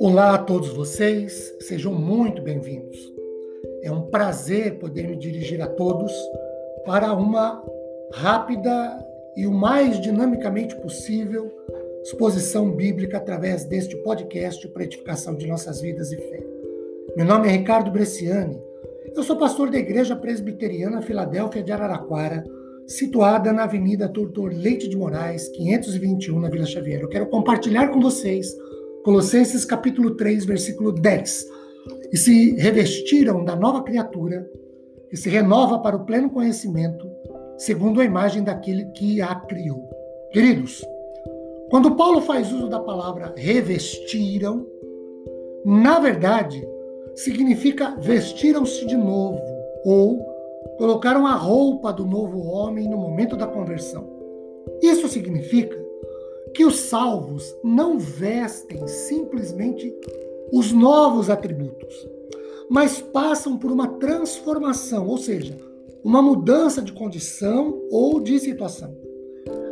Olá a todos vocês, sejam muito bem-vindos. É um prazer poder me dirigir a todos para uma rápida e o mais dinamicamente possível exposição bíblica através deste podcast para edificação de nossas vidas e fé. Meu nome é Ricardo Bresciani, eu sou pastor da Igreja Presbiteriana Filadélfia de Araraquara, situada na Avenida Doutor Leite de Moraes, 521, na Vila Xavier. Eu quero compartilhar com vocês Colossenses capítulo 3, versículo 10. E se revestiram da nova criatura, que se renova para o pleno conhecimento, segundo a imagem daquele que a criou. Queridos, quando Paulo faz uso da palavra revestiram, na verdade, significa vestiram-se de novo ou colocaram a roupa do novo homem no momento da conversão. Isso significa que os salvos não vestem simplesmente os novos atributos, mas passam por uma transformação, ou seja, uma mudança de condição ou de situação.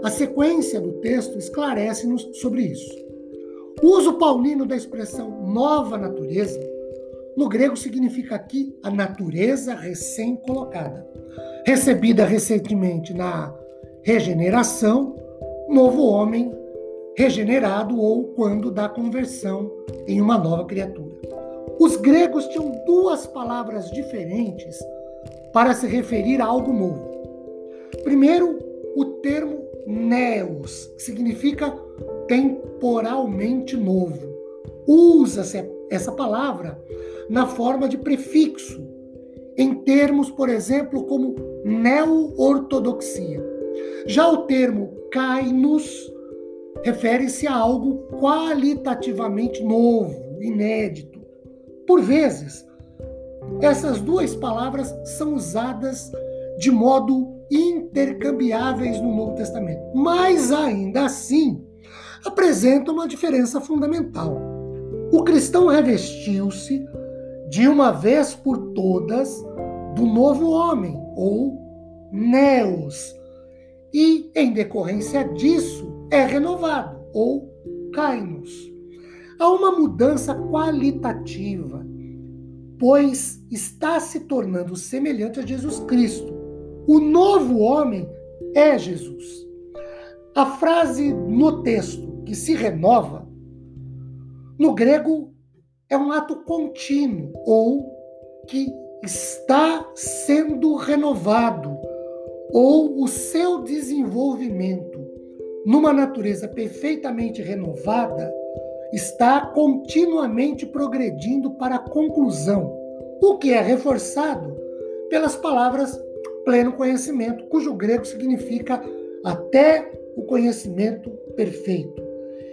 A sequência do texto esclarece-nos sobre isso. O uso paulino da expressão nova natureza, no grego significa aqui a natureza recém-colocada, recebida recentemente na regeneração, novo homem regenerado ou quando da conversão em uma nova criatura. Os gregos tinham duas palavras diferentes para se referir a algo novo. Primeiro, o termo neos, que significa temporalmente novo. Usa-se essa palavra na forma de prefixo, em termos, por exemplo, como neo-ortodoxia. Já o termo kainos refere-se a algo qualitativamente novo, inédito. Por vezes, essas duas palavras são usadas de modo intercambiáveis no Novo Testamento, mas ainda assim apresentam uma diferença fundamental. O cristão revestiu-se de uma vez por todas do novo homem, ou neos, e em decorrência disso é renovado, ou cai-nos. Há uma mudança qualitativa, pois está se tornando semelhante a Jesus Cristo. O novo homem é Jesus. A frase no texto que se renova, no grego, é um ato contínuo ou que está sendo renovado, ou o seu desenvolvimento numa natureza perfeitamente renovada, está continuamente progredindo para a conclusão, o que é reforçado pelas palavras pleno conhecimento, cujo grego significa até o conhecimento perfeito.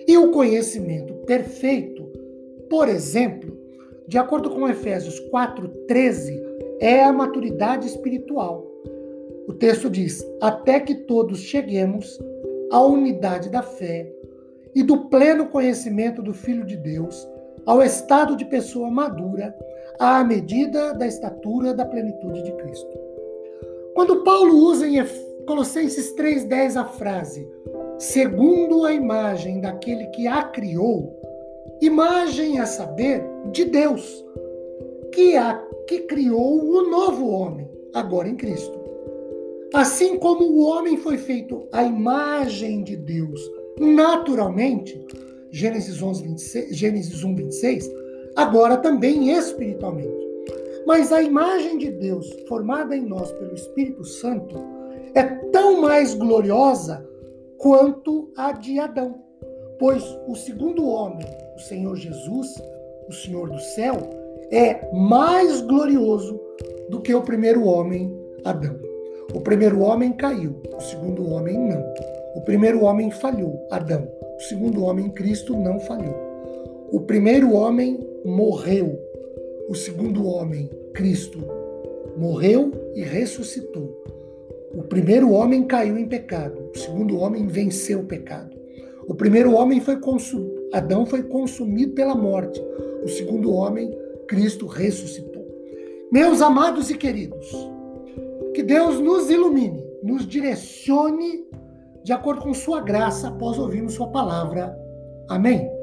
E o conhecimento perfeito, por exemplo, de acordo com Efésios 4:13, é a maturidade espiritual. O texto diz: "Até que todos cheguemos à unidade da fé e do pleno conhecimento do Filho de Deus, ao estado de pessoa madura, à medida da estatura da plenitude de Cristo. Quando Paulo usa em Colossenses 3,10 a frase segundo a imagem daquele que a criou, imagem a saber de Deus, que a que criou o novo homem, agora em Cristo. Assim como o homem foi feito à imagem de Deus naturalmente, Gênesis, 11, 26, Gênesis 1, 26, agora também espiritualmente. Mas a imagem de Deus, formada em nós pelo Espírito Santo, é tão mais gloriosa quanto a de Adão. Pois o segundo homem, o Senhor Jesus, o Senhor do céu, é mais glorioso do que o primeiro homem, Adão. O primeiro homem caiu, o segundo homem não. O primeiro homem falhou, Adão. O segundo homem, Cristo, não falhou. O primeiro homem morreu. O segundo homem, Cristo, morreu e ressuscitou. O primeiro homem caiu em pecado. O segundo homem venceu o pecado. O primeiro homem foi consumido, Adão foi consumido pela morte. O segundo homem, Cristo, ressuscitou. Meus amados e queridos, que Deus nos ilumine, nos direcione de acordo com sua graça após ouvirmos sua palavra. Amém.